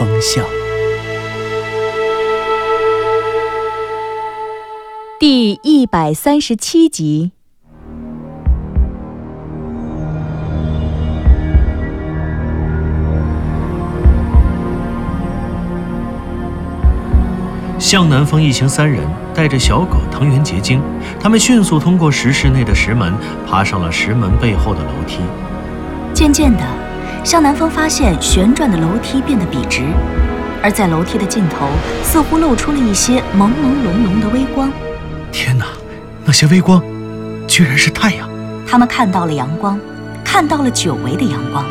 风向》第一百三十七集。向南风一行三人带着小狗藤原结晶，他们迅速通过石室内的石门，爬上了石门背后的楼梯。渐渐的，向南方发现旋转的楼梯变得笔直，而在楼梯的尽头，似乎露出了一些朦朦胧胧的微光。天哪，那些微光，居然是太阳！他们看到了阳光，看到了久违的阳光，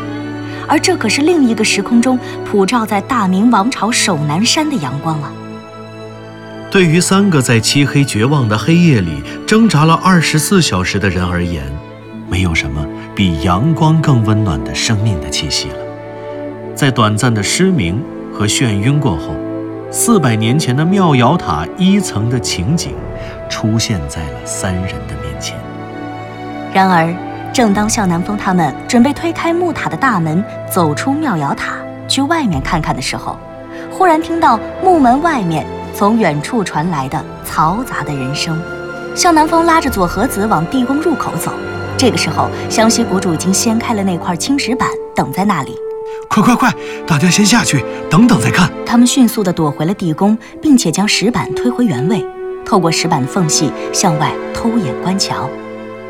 而这可是另一个时空中普照在大明王朝首南山的阳光啊！对于三个在漆黑绝望的黑夜里挣扎了二十四小时的人而言，没有什么比阳光更温暖的生命的气息了。在短暂的失明和眩晕过后，四百年前的妙瑶塔一层的情景出现在了三人的面前。然而，正当向南风他们准备推开木塔的大门，走出妙瑶塔去外面看看的时候，忽然听到木门外面从远处传来的嘈杂的人声。向南风拉着左和子往地宫入口走。这个时候，湘西谷主已经掀开了那块青石板，等在那里。快快快，大家先下去，等等再看。他们迅速地躲回了地宫，并且将石板推回原位，透过石板的缝隙向外偷眼观瞧。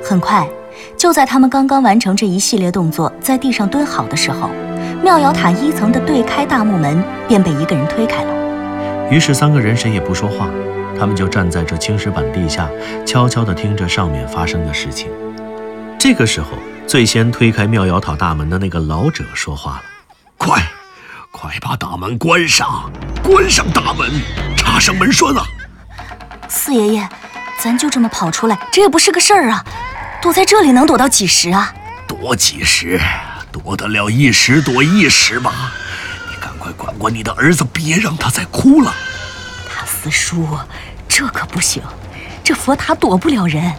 很快，就在他们刚刚完成这一系列动作，在地上蹲好的时候，妙瑶塔一层的对开大木门便被一个人推开了。于是三个人谁也不说话，他们就站在这青石板地下，悄悄地听着上面发生的事情。这个时候，最先推开妙瑶塔大门的那个老者说话了：“快，快把大门关上，关上大门，插上门栓啊！”四爷爷，咱就这么跑出来，这也不是个事儿啊！躲在这里能躲到几时啊？躲几时？躲得了一时躲一时吧。你赶快管管你的儿子，别让他再哭了。大四叔，这可不行，这佛塔躲不了人。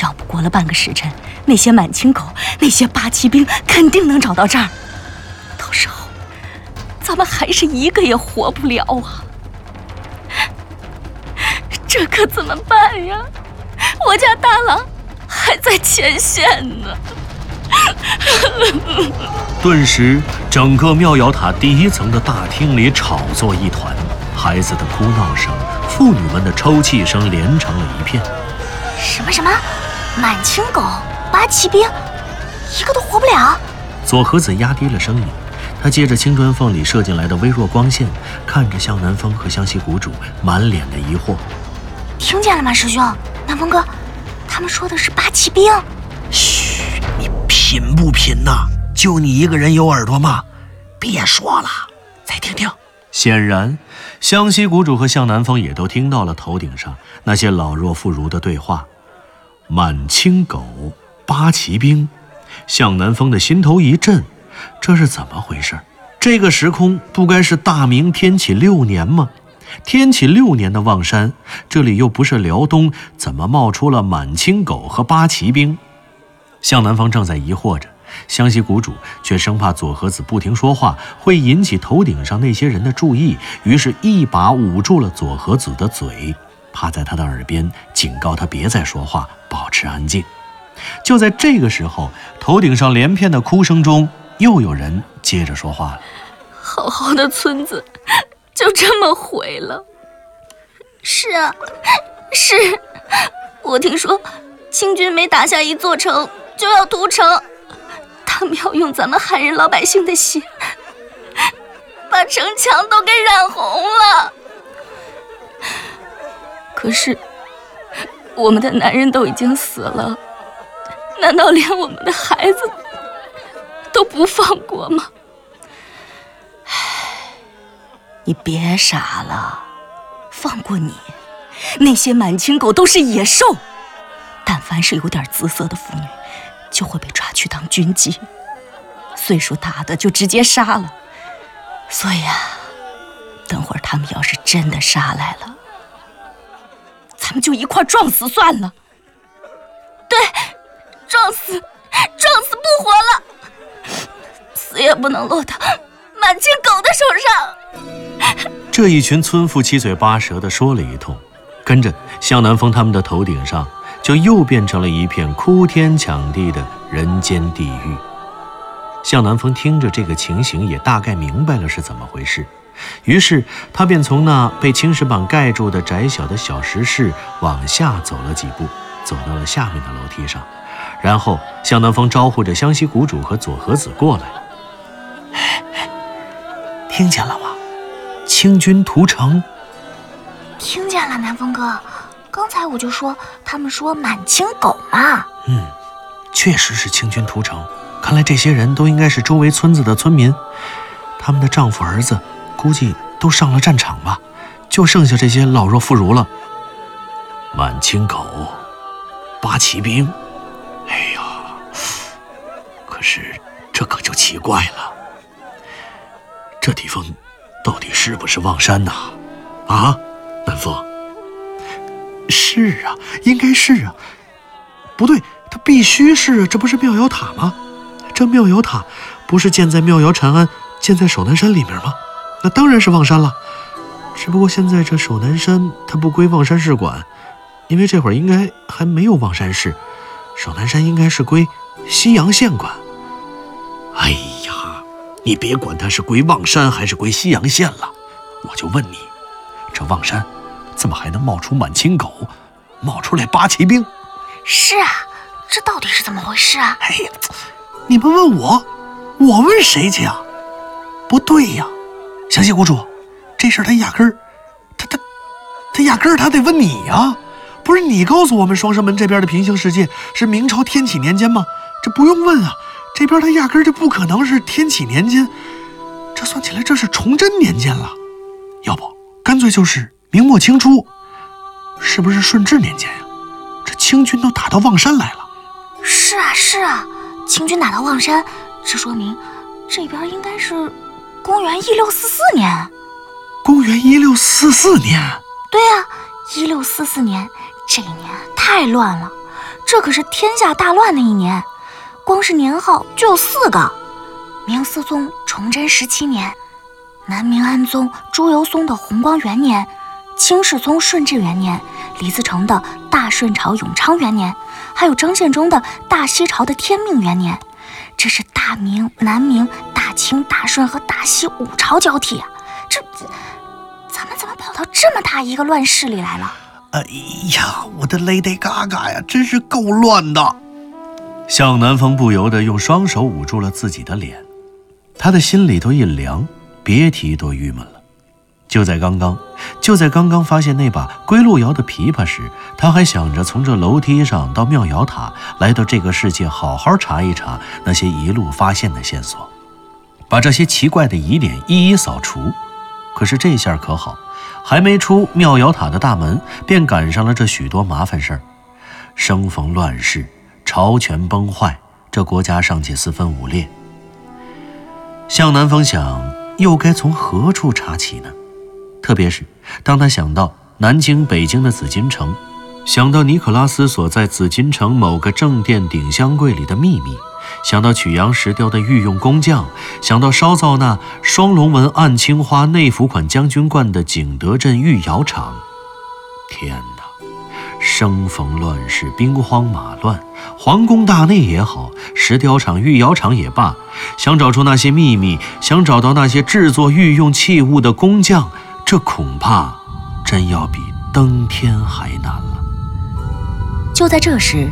要不过了半个时辰，那些满清狗、那些八旗兵肯定能找到这儿。到时候，咱们还是一个也活不了啊！这可怎么办呀？我家大郎还在前线呢。顿时，整个妙瑶塔第一层的大厅里吵作一团，孩子的哭闹声、妇女们的抽泣声连成了一片。什么什么？满清狗、八旗兵，一个都活不了。左和子压低了声音，他借着青砖缝里射进来的微弱光线，看着向南风和湘西谷主，满脸的疑惑。听见了吗，师兄？南风哥，他们说的是八旗兵。嘘，你贫不贫呐？就你一个人有耳朵吗？别说了，再听听。显然，湘西谷主和向南风也都听到了头顶上那些老弱妇孺的对话。满清狗，八旗兵，向南风的心头一震，这是怎么回事？这个时空不该是大明天启六年吗？天启六年的望山，这里又不是辽东，怎么冒出了满清狗和八旗兵？向南风正在疑惑着，湘西谷主却生怕左和子不停说话会引起头顶上那些人的注意，于是一把捂住了左和子的嘴。趴在他的耳边警告他别再说话，保持安静。就在这个时候，头顶上连片的哭声中，又有人接着说话了：“好好的村子，就这么毁了。”“是啊，是。我听说清军每打下一座城就要屠城，他们要用咱们汉人老百姓的血，把城墙都给染红了。”可是，我们的男人都已经死了，难道连我们的孩子都不放过吗？唉，你别傻了，放过你。那些满清狗都是野兽，但凡是有点姿色的妇女，就会被抓去当军妓。岁数大的就直接杀了。所以啊，等会儿他们要是真的杀来了，咱们就一块撞死算了。对，撞死，撞死不活了，死也不能落到满清狗的手上。这一群村妇七嘴八舌的说了一通，跟着向南风他们的头顶上就又变成了一片哭天抢地的人间地狱。向南风听着这个情形，也大概明白了是怎么回事，于是他便从那被青石板盖住的窄小的小石室往下走了几步，走到了下面的楼梯上，然后向南风招呼着湘西谷主和左和子过来。听见了吗？清军屠城。听见了，南风哥，刚才我就说，他们说满清狗嘛。嗯，确实是清军屠城。看来这些人都应该是周围村子的村民，他们的丈夫儿子估计都上了战场吧，就剩下这些老弱妇孺了。满清狗，八旗兵，哎呀，可是这可就奇怪了，这地方到底是不是望山呐？啊，南风？是啊，应该是啊。不对，它必须是啊，这不是妙瑶塔吗？这妙瑶塔不是建在妙瑶禅庵、建在守南山里面吗？那当然是望山了。只不过现在这守南山它不归望山市管，因为这会儿应该还没有望山市。守南山应该是归西阳县管。哎呀，你别管它是归望山还是归西阳县了，我就问你，这望山怎么还能冒出满清狗，冒出来八旗兵？是啊，这到底是怎么回事啊？哎呀！你们问我，我问谁去啊？不对呀，湘西谷主，这事儿他压根儿，他他他压根儿他得问你呀！不是你告诉我们双生门这边的平行世界是明朝天启年间吗？这不用问啊，这边他压根儿就不可能是天启年间，这算起来这是崇祯年间了，要不干脆就是明末清初，是不是顺治年间呀？这清军都打到望山来了。是啊，是啊。清军打到望山，这说明这边应该是公元一六四四年。公元一六四四年？对呀，一六四四年这一年太乱了，这可是天下大乱的一年，光是年号就有四个：明思宗崇祯十七年，南明安宗朱由崧的弘光元年，清世宗顺治元年，李自成的大顺朝永昌元年。还有张献忠的大西朝的天命元年，这是大明、南明、大清、大顺和大西五朝交替！这咱们怎么跑到这么大一个乱世里来了？哎呀，我的 Lady Gaga 呀，真是够乱的！向南风不由得用双手捂住了自己的脸，他的心里头一凉，别提多郁闷了。就在刚刚，就在刚刚发现那把归路遥的琵琶时，他还想着从这楼梯上到妙瑶塔，来到这个世界，好好查一查那些一路发现的线索，把这些奇怪的疑点一一扫除。可是这下可好，还没出妙瑶塔的大门，便赶上了这许多麻烦事儿。生逢乱世，朝权崩坏，这国家尚且四分五裂。向南风想，又该从何处查起呢？特别是当他想到南京、北京的紫禁城，想到尼可拉斯所在紫禁城某个正殿顶箱柜里的秘密，想到曲阳石雕的御用工匠，想到烧造那双龙纹暗青花内府款将军罐的景德镇御窑厂，天哪！生逢乱世，兵荒马乱，皇宫大内也好，石雕厂、御窑厂也罢，想找出那些秘密，想找到那些制作御用器物的工匠。这恐怕真要比登天还难了。就在这时，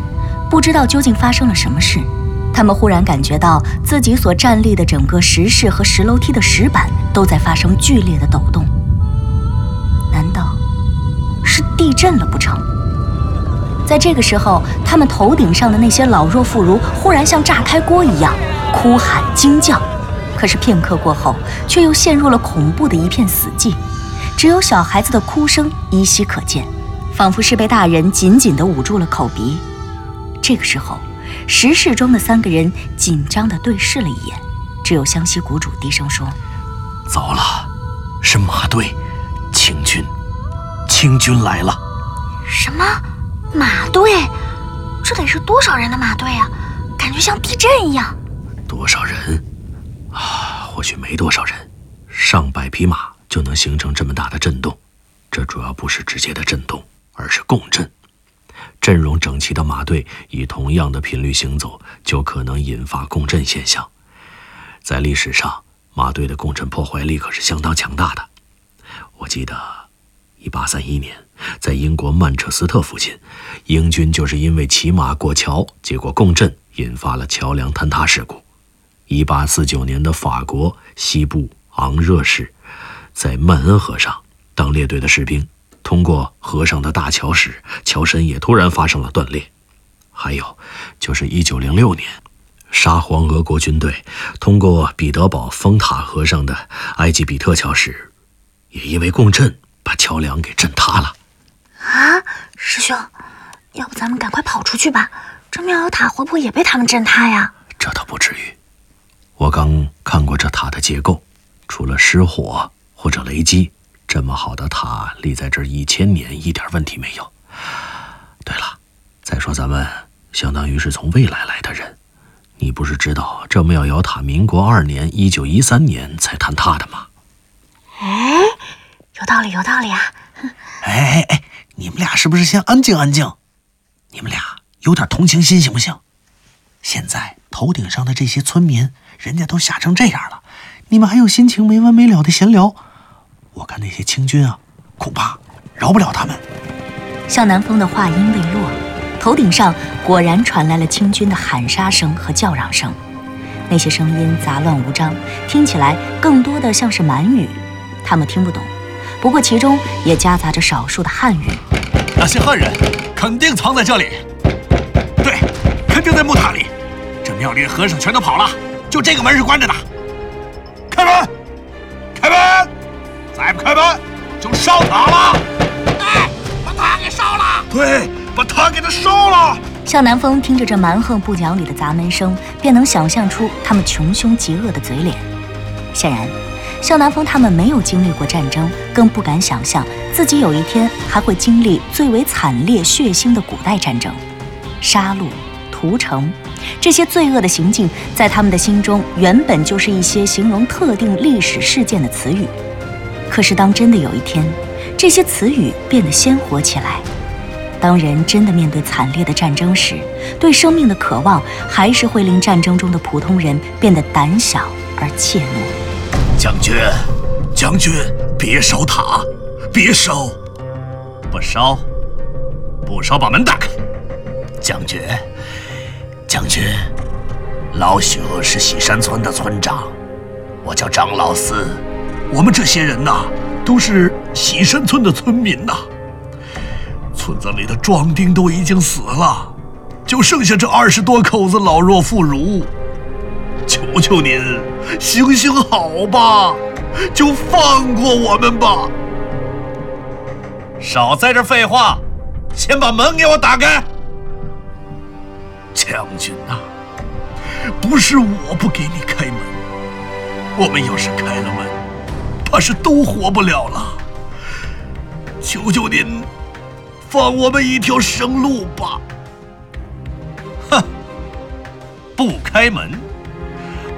不知道究竟发生了什么事，他们忽然感觉到自己所站立的整个石室和石楼梯的石板都在发生剧烈的抖动。难道是地震了不成？在这个时候，他们头顶上的那些老弱妇孺忽然像炸开锅一样哭喊惊叫。可是片刻过后，却又陷入了恐怖的一片死寂，只有小孩子的哭声依稀可见，仿佛是被大人紧紧地捂住了口鼻。这个时候，石室中的三个人紧张地对视了一眼，只有湘西谷主低声说：“糟了，是马队，清军，清军来了。”什么？马队？这得是多少人的马队啊？感觉像地震一样。多少人？啊，或许没多少人，上百匹马就能形成这么大的震动。这主要不是直接的震动，而是共振。阵容整齐的马队以同样的频率行走，就可能引发共振现象。在历史上，马队的共振破坏力可是相当强大的。我记得，一八三一年。在英国曼彻斯特附近，英军就是因为骑马过桥，结果共振引发了桥梁坍塌事故。1849年的法国西部昂热市，在曼恩河上，当列队的士兵通过河上的大桥时，桥身也突然发生了断裂。还有，就是1906年，沙皇俄国军队通过彼得堡风塔河上的埃及比特桥时，也因为共振把桥梁给震塌了。啊，师兄，要不咱们赶快跑出去吧？这妙瑶塔会不会也被他们震塌呀？这倒不至于。我刚看过这塔的结构，除了失火或者雷击，这么好的塔立在这儿一千年，一点问题没有。对了，再说咱们相当于是从未来来的人，你不是知道这妙瑶塔民国二年（一九一三年）才坍塌的吗？哎，有道理，有道理啊！哎哎哎！你们俩是不是先安静安静？你们俩有点同情心行不行？现在头顶上的这些村民，人家都吓成这样了，你们还有心情没完没了的闲聊？我看那些清军啊，恐怕饶不了他们。向南风的话音未落，头顶上果然传来了清军的喊杀声和叫嚷声，那些声音杂乱无章，听起来更多的像是满语，他们听不懂。不过其中也夹杂着少数的汉语。那些汉人肯定藏在这里，对，肯定在木塔里。这庙里的和尚全都跑了，就这个门是关着的。开门，烧塔了。对，把塔给烧了！对，把塔给他烧了。向南风听着这蛮横不讲理的砸门声，便能想象出他们穷凶极恶的嘴脸。显然。向南风他们没有经历过战争，更不敢想象自己有一天还会经历最为惨烈血腥的古代战争，杀戮、屠城，这些罪恶的行径，在他们的心中原本就是一些形容特定历史事件的词语。可是，当真的有一天，这些词语变得鲜活起来，当人真的面对惨烈的战争时，对生命的渴望，还是会令战争中的普通人变得胆小而怯懦。将军，将军，别烧塔，别烧，不烧，不烧，把门打开。将军，将军，老朽是喜山村的村长，我叫张老四。我们这些人呐，都是喜山村的村民呐。村子里的壮丁都已经死了，就剩下这二十多口子老弱妇孺。求求您，行行好吧，就放过我们吧！少在这废话，先把门给我打开。将军呐，不是我不给你开门，我们要是开了门，怕是都活不了了。求求您，放我们一条生路吧！哼，不开门。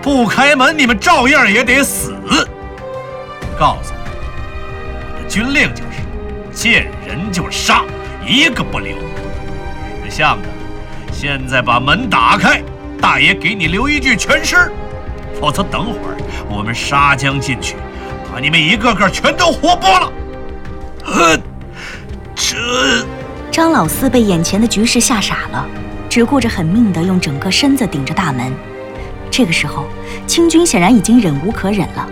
不开门，你们照样也得死。告诉你，我的军令就是见人就杀，一个不留。识相的，现在把门打开，大爷给你留一具全尸。否则等会儿我们杀将进去，把你们一个个全都活剥了。呃，这……张老四被眼前的局势吓傻了，只顾着狠命的用整个身子顶着大门。这个时候，清军显然已经忍无可忍了，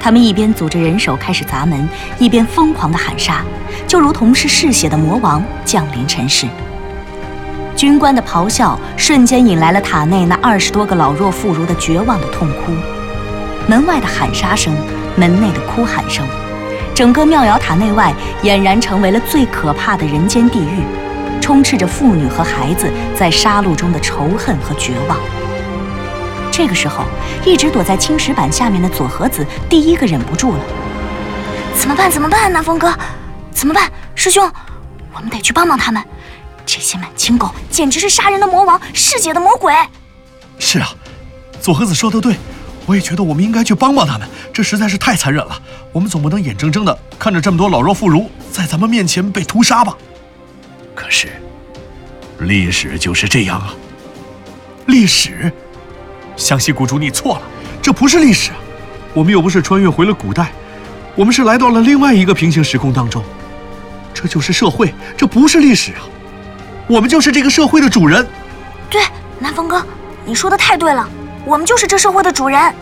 他们一边组织人手开始砸门，一边疯狂的喊杀，就如同是嗜血的魔王降临尘世。军官的咆哮瞬间引来了塔内那二十多个老弱妇孺的绝望的痛哭。门外的喊杀声，门内的哭喊声，整个庙瑶塔内外俨然成为了最可怕的人间地狱，充斥着妇女和孩子在杀戮中的仇恨和绝望。这个时候，一直躲在青石板下面的左和子第一个忍不住了：“怎么办？怎么办？南风哥，怎么办？师兄，我们得去帮帮他们。这些满清狗简直是杀人的魔王，嗜血的魔鬼。”是啊，左和子说的对。我也觉得我们应该去帮帮他们，这实在是太残忍了。我们总不能眼睁睁的看着这么多老弱妇孺在咱们面前被屠杀吧？可是，历史就是这样啊。历史，湘西谷主，你错了，这不是历史啊。我们又不是穿越回了古代，我们是来到了另外一个平行时空当中。这就是社会，这不是历史啊。我们就是这个社会的主人。对，南风哥，你说的太对了。我们就是这社会的主人，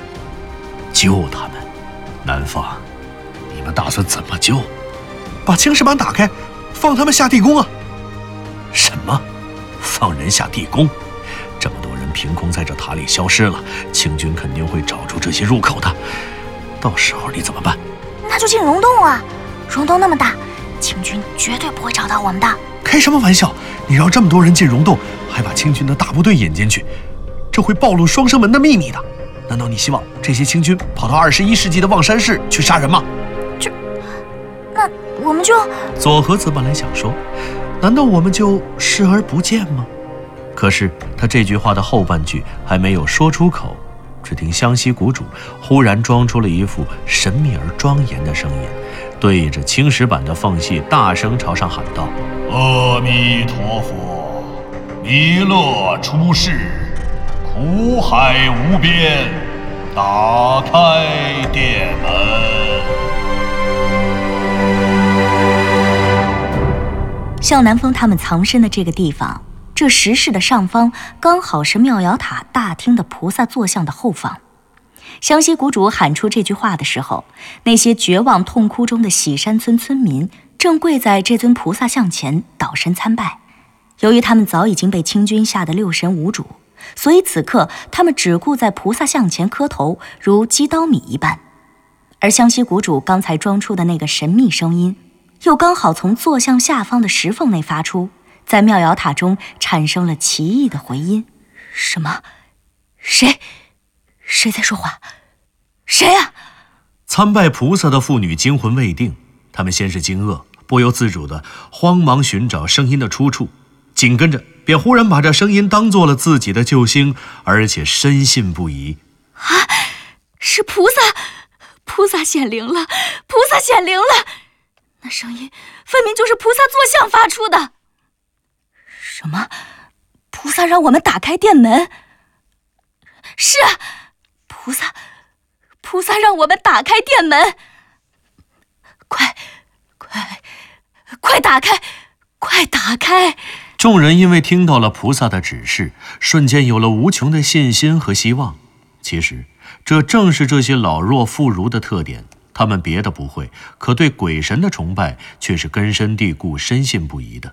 救他们，南方，你们打算怎么救？把青石板打开，放他们下地宫啊！什么？放人下地宫？这么多人凭空在这塔里消失了，清军肯定会找出这些入口的。到时候你怎么办？那就进溶洞啊！溶洞那么大，清军绝对不会找到我们的。开什么玩笑？你让这么多人进溶洞，还把清军的大部队引进去？这会暴露双生门的秘密的。难道你希望这些清军跑到二十一世纪的望山市去杀人吗？这，那我们就……左和子本来想说，难道我们就视而不见吗？可是他这句话的后半句还没有说出口，只听湘西谷主忽然装出了一副神秘而庄严的声音，对着青石板的缝隙大声朝上喊道：“阿弥陀佛，弥勒出世。”苦海无边，打开殿门。向南风他们藏身的这个地方，这石室的上方刚好是妙瑶塔大厅的菩萨坐像的后方。湘西谷主喊出这句话的时候，那些绝望痛哭中的喜山村村民正跪在这尊菩萨像前倒身参拜。由于他们早已经被清军吓得六神无主。所以此刻，他们只顾在菩萨像前磕头，如击刀米一般。而湘西谷主刚才装出的那个神秘声音，又刚好从坐像下方的石缝内发出，在妙瑶塔中产生了奇异的回音。什么？谁？谁在说话？谁啊？参拜菩萨的妇女惊魂未定，她们先是惊愕，不由自主的慌忙寻找声音的出处，紧跟着。便忽然把这声音当做了自己的救星，而且深信不疑。啊，是菩萨，菩萨显灵了，菩萨显灵了！那声音分明就是菩萨坐像发出的。什么？菩萨让我们打开殿门？是啊，菩萨，菩萨让我们打开殿门。快，快，快打开，快打开！众人因为听到了菩萨的指示，瞬间有了无穷的信心和希望。其实，这正是这些老弱妇孺的特点。他们别的不会，可对鬼神的崇拜却是根深蒂固、深信不疑的。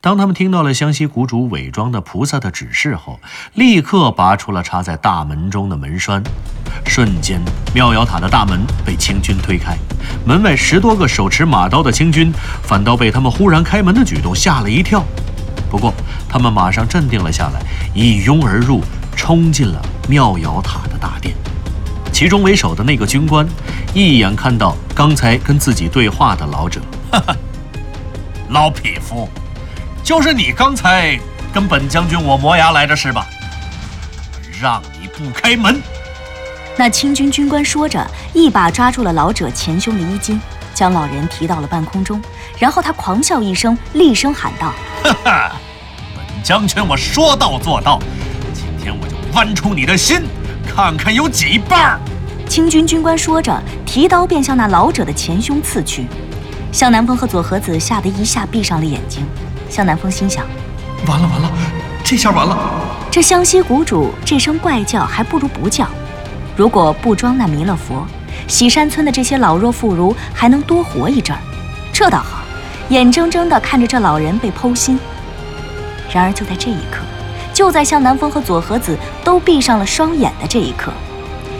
当他们听到了湘西谷主伪装的菩萨的指示后，立刻拔出了插在大门中的门栓，瞬间妙瑶塔的大门被清军推开。门外十多个手持马刀的清军，反倒被他们忽然开门的举动吓了一跳。不过，他们马上镇定了下来，一拥而入，冲进了妙瑶塔的大殿。其中为首的那个军官，一眼看到刚才跟自己对话的老者，哈哈，老匹夫，就是你刚才跟本将军我磨牙来着是吧？让你不开门！那清军军官说着，一把抓住了老者前胸的衣襟，将老人提到了半空中。然后他狂笑一声，厉声喊道：“哈哈，本将军我说到做到，今天我就剜出你的心，看看有几瓣！”清军军官说着，提刀便向那老者的前胸刺去。向南风和左和子吓得一下闭上了眼睛。向南风心想：“完了完了，这下完了！这湘西谷主这声怪叫还不如不叫。如果不装那弥勒佛，喜山村的这些老弱妇孺还能多活一阵儿。这倒好。”眼睁睁地看着这老人被剖心。然而就在这一刻，就在向南风和左和子都闭上了双眼的这一刻，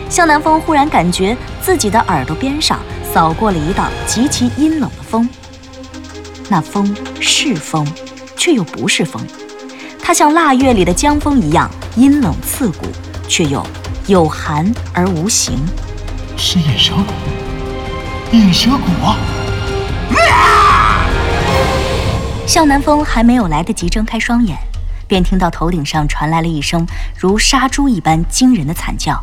向南风忽然感觉自己的耳朵边上扫过了一道极其阴冷的风。那风是风，却又不是风，它像腊月里的江风一样阴冷刺骨，却又有寒而无形。是引蛇骨，引蛇骨啊！向南风还没有来得及睁开双眼，便听到头顶上传来了一声如杀猪一般惊人的惨叫。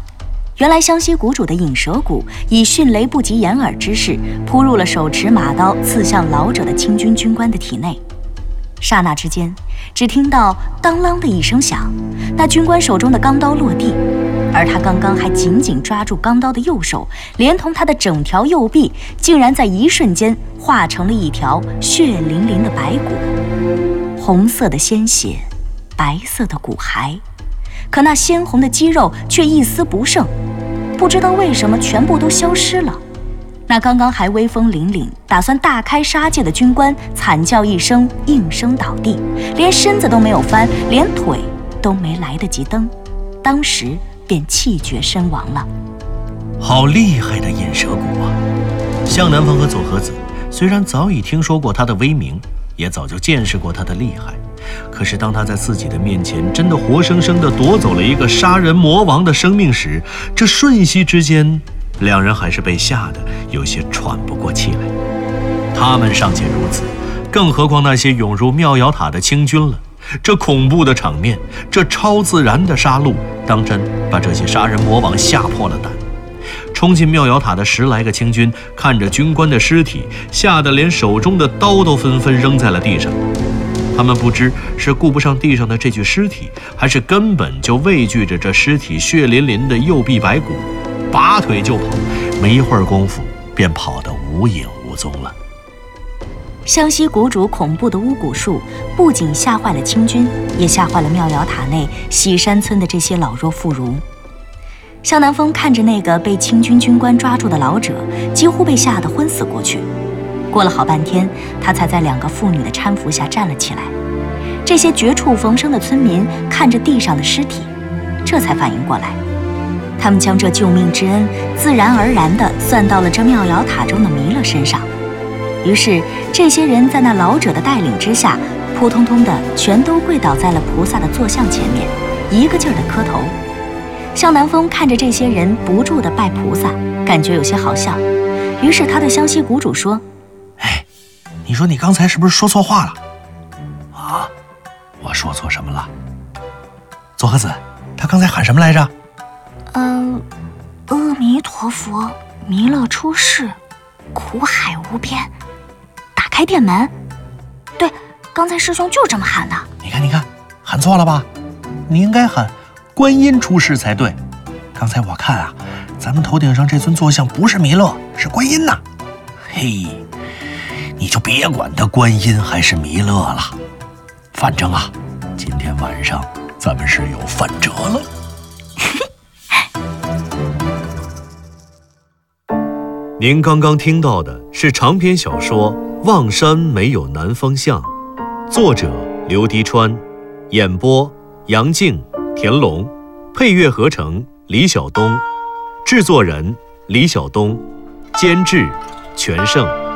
原来湘西谷主的引蛇骨以迅雷不及掩耳之势扑入了手持马刀刺向老者的清军军官的体内。刹那之间，只听到当啷的一声响，那军官手中的钢刀落地，而他刚刚还紧紧抓住钢刀的右手，连同他的整条右臂，竟然在一瞬间化成了一条血淋淋的白骨，红色的鲜血，白色的骨骸。可那鲜红的肌肉却一丝不剩，不知道为什么全部都消失了。那刚刚还威风凛凛、打算大开杀戒的军官惨叫一声，应声倒地，连身子都没有翻，连腿都没来得及蹬，当时便气绝身亡了。好厉害的引蛇谷啊！向南风和左和子虽然早已听说过他的威名，也早就见识过他的厉害。可是，当他在自己的面前真的活生生地夺走了一个杀人魔王的生命时，这瞬息之间，两人还是被吓得有些喘不过气来。他们尚且如此，更何况那些涌入妙瑶塔的清军了？这恐怖的场面，这超自然的杀戮，当真把这些杀人魔王吓破了胆。冲进妙瑶塔的十来个清军，看着军官的尸体，吓得连手中的刀都纷纷扔在了地上。他们不知是顾不上地上的这具尸体，还是根本就畏惧着这尸体血淋淋的右臂白骨，拔腿就跑。没一会儿功夫，便跑得无影无踪了。湘西谷主恐怖的巫蛊术，不仅吓坏了清军，也吓坏了妙瑶塔内喜山村的这些老弱妇孺。向南风看着那个被清军军官抓住的老者，几乎被吓得昏死过去。过了好半天，他才在两个妇女的搀扶下站了起来。这些绝处逢生的村民看着地上的尸体，这才反应过来，他们将这救命之恩自然而然地算到了这妙瑶塔中的弥勒身上。于是，这些人在那老者的带领之下，扑通通的全都跪倒在了菩萨的坐像前面，一个劲儿的磕头。向南风看着这些人不住的拜菩萨，感觉有些好笑，于是他对湘西谷主说。哎你说你刚才是不是说错话了？啊，我说错什么了？左和子，他刚才喊什么来着？嗯，阿弥陀佛，弥勒出世，苦海无边，打开殿门。对，刚才师兄就这么喊的。你看，你看，喊错了吧？你应该喊观音出世才对。刚才我看啊，咱们头顶上这尊坐像不是弥勒，是观音呐。嘿。你就别管他观音还是弥勒了，反正啊，今天晚上咱们是有饭辙了。您刚刚听到的是长篇小说《望山没有南方向》，作者刘迪川，演播杨静、田龙，配乐合成李晓东，制作人李晓东，监制全胜。